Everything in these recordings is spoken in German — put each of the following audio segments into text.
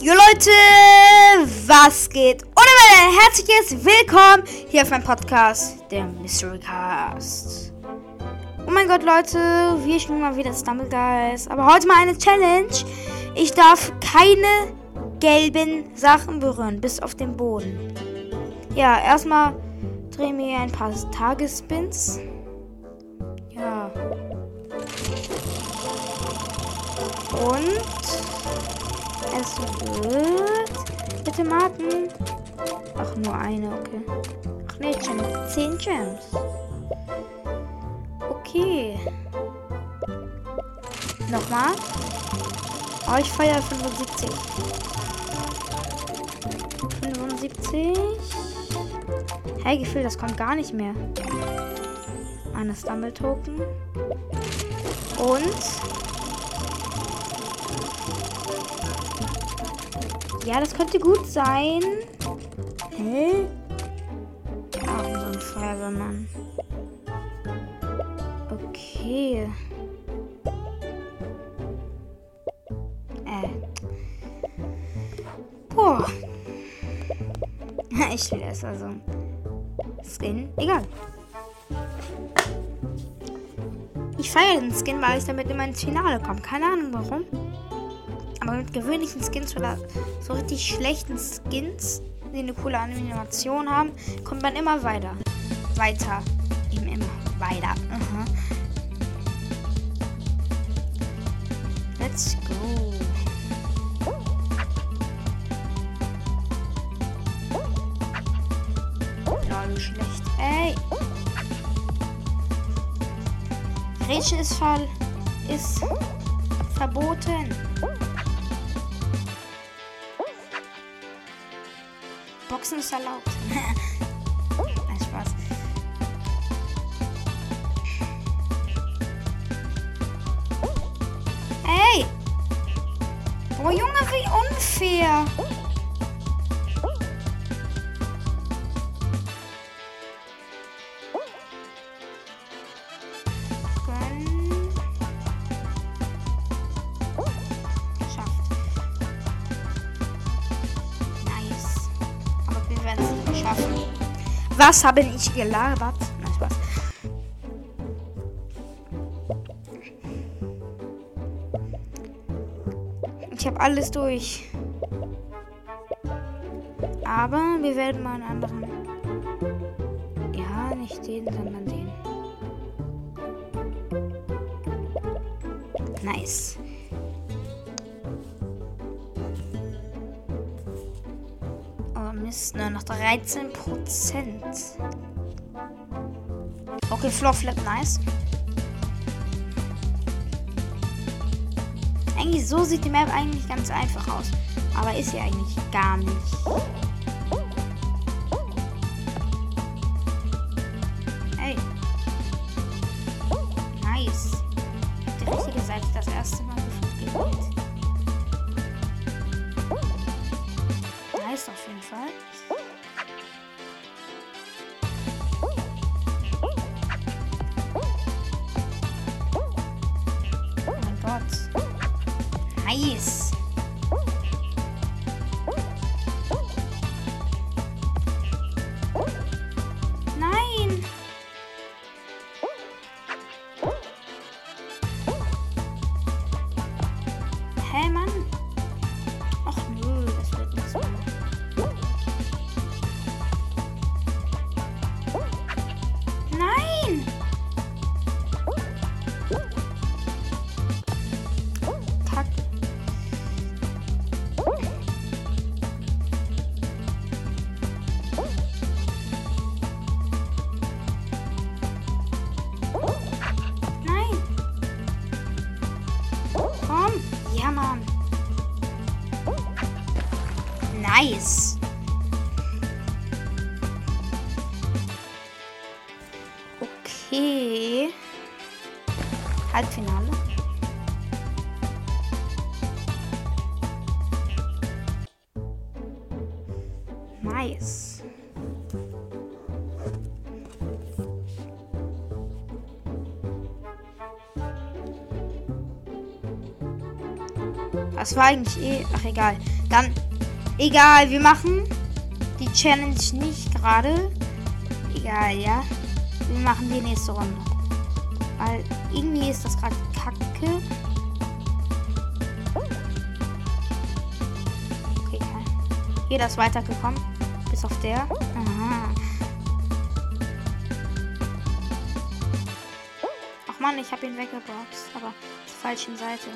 Jo Leute, was geht? Und ein herzliches Willkommen hier auf meinem Podcast, der Mystery Cast. Oh mein Gott, Leute, wir spielen mal wieder Stumble Guys. Aber heute mal eine Challenge. Ich darf keine gelben Sachen berühren, bis auf den Boden. Ja, erstmal drehen wir ein paar Tagesspins. Ja. Und es wird. Bitte Marken. Ach, nur eine, okay. Ach nee, Gems. Zehn Gems. Okay. Nochmal. Oh, ich feiere 75. 75. Hey, Gefühl, das kommt gar nicht mehr. Eine Stumble Token. Und Ja, das könnte gut sein. Hä? Auch so ein Feuerwehrmann. Okay. Äh. Boah. ich will erst also Skin. Egal. Ich feiere den Skin, weil ich damit immer ins Finale komme. Keine Ahnung warum. Aber mit gewöhnlichen Skins oder so richtig schlechten Skins, die eine coole Animation haben, kommt man immer weiter. Weiter. Eben immer weiter. Uh Let's go. Lol, schlecht. Ey. Gretchen ist fall. Ist verboten. Boxen ist erlaubt. Nein, Spaß. Ey! Boah, Junge, wie unfair! Was habe ich gelabert? Nein, Spaß. Ich habe alles durch. Aber wir werden mal einen anderen. Ja, nicht den, sondern den. Nice. Mist, nur noch 13 Prozent. Okay, Floor Flap, nice. Eigentlich so sieht die Map eigentlich ganz einfach aus. Aber ist sie eigentlich gar nicht. Hey. Nice. Die richtige Seite das erste Mal gefühlt. Nice auf jeden Fall. Nice. Nein. Hä, Mann? Okay. Halbfinale. Nice. Das war eigentlich eh. Ach, egal. Dann, egal, wir machen die Challenge nicht gerade. Egal, ja. Wir machen die nächste Runde. Weil irgendwie ist das gerade kacke. Okay, jeder ist weitergekommen. Bis auf der. Aha. Ach man, ich habe ihn weggeboxt. Aber zur falschen Seite.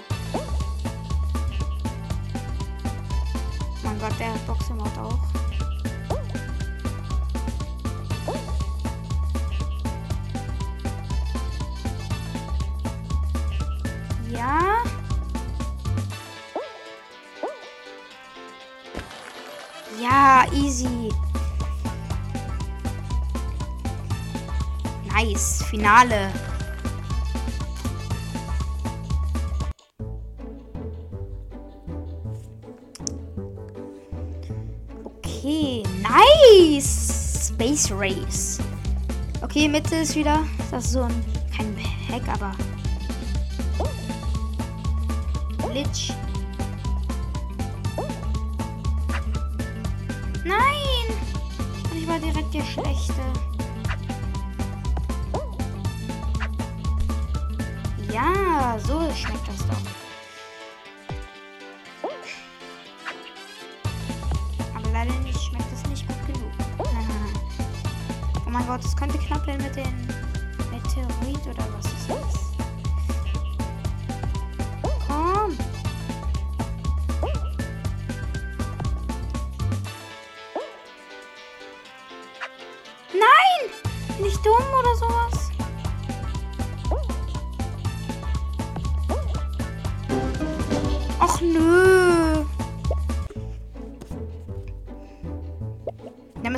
mein Gott, der hat Boxemod auch. Finale. Okay, nice. Space Race. Okay, Mitte ist wieder. Das ist so ein kein Hack, aber Glitch. Nein! Ich war direkt der Schlechte. Ja, so schmeckt das doch. Aber leider nicht, schmeckt das nicht gut genug. Oh mein Gott, es könnte knapp werden mit den Meteorit oder was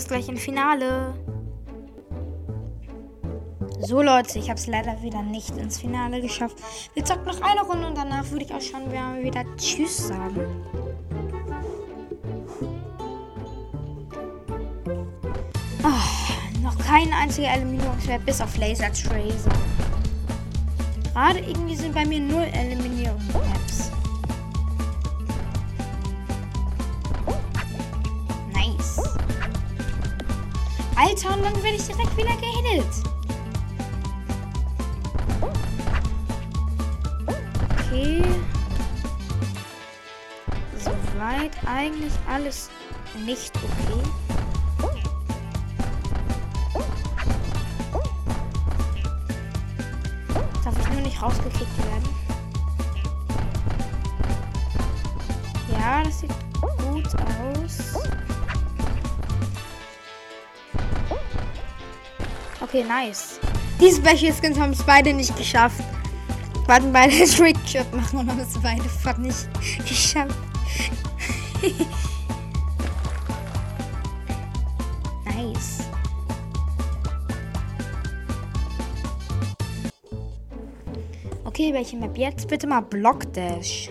Gleich im Finale. So Leute, ich habe es leider wieder nicht ins Finale geschafft. Wir zocken noch eine Runde und danach würde ich auch schon wieder Tschüss sagen. Oh, noch kein einziger Eliminierungswert bis auf Laser Tracer. Gerade irgendwie sind bei mir null Eliminierungsmaps. Alter, und dann werde ich direkt wieder gehittet. Okay. Soweit eigentlich alles nicht okay. Darf ich nur nicht rausgekickt werden? Ja, das sieht gut aus. Okay, nice. Die Special Skins haben es beide nicht geschafft. Wollten beide Trickshot machen und haben es beide fast nicht geschafft. nice. Okay, welche Map jetzt? Bitte mal Block Dash.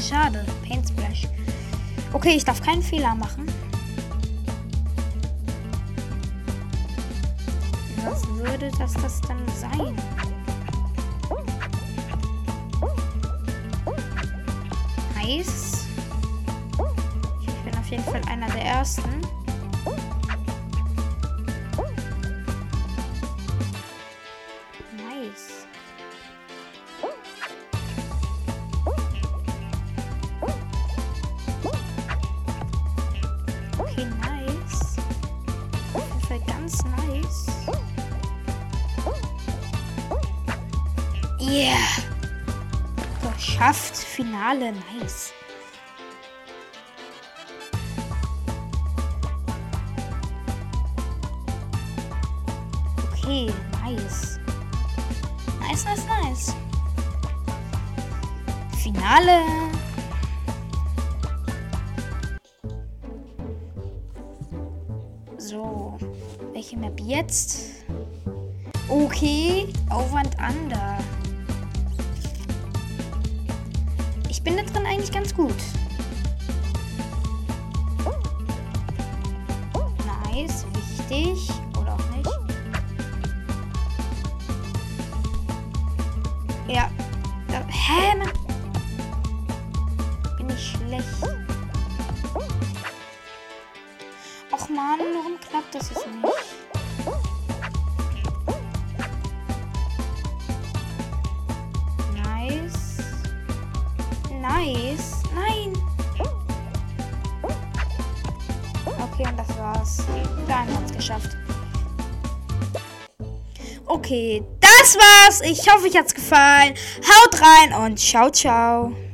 Schade, Paint Splash. Okay, ich darf keinen Fehler machen. Würde das, das dann sein? Nice. Ich bin auf jeden Fall einer der ersten. Yeah. Geschafft. Finale. Nice. Okay, nice. Nice, nice, nice. Finale. So, welche Map jetzt? Okay, Over and Under. Bin da drin eigentlich ganz gut. Nice, wichtig. Oder auch nicht. Ja. Da, Hä? Mann? Bin ich schlecht? Och man, warum klappt das jetzt nicht? Nice. Nein. Okay, und das war's. Eine hat's geschafft. Okay, das war's. Ich hoffe, euch hat's gefallen. Haut rein und ciao, ciao.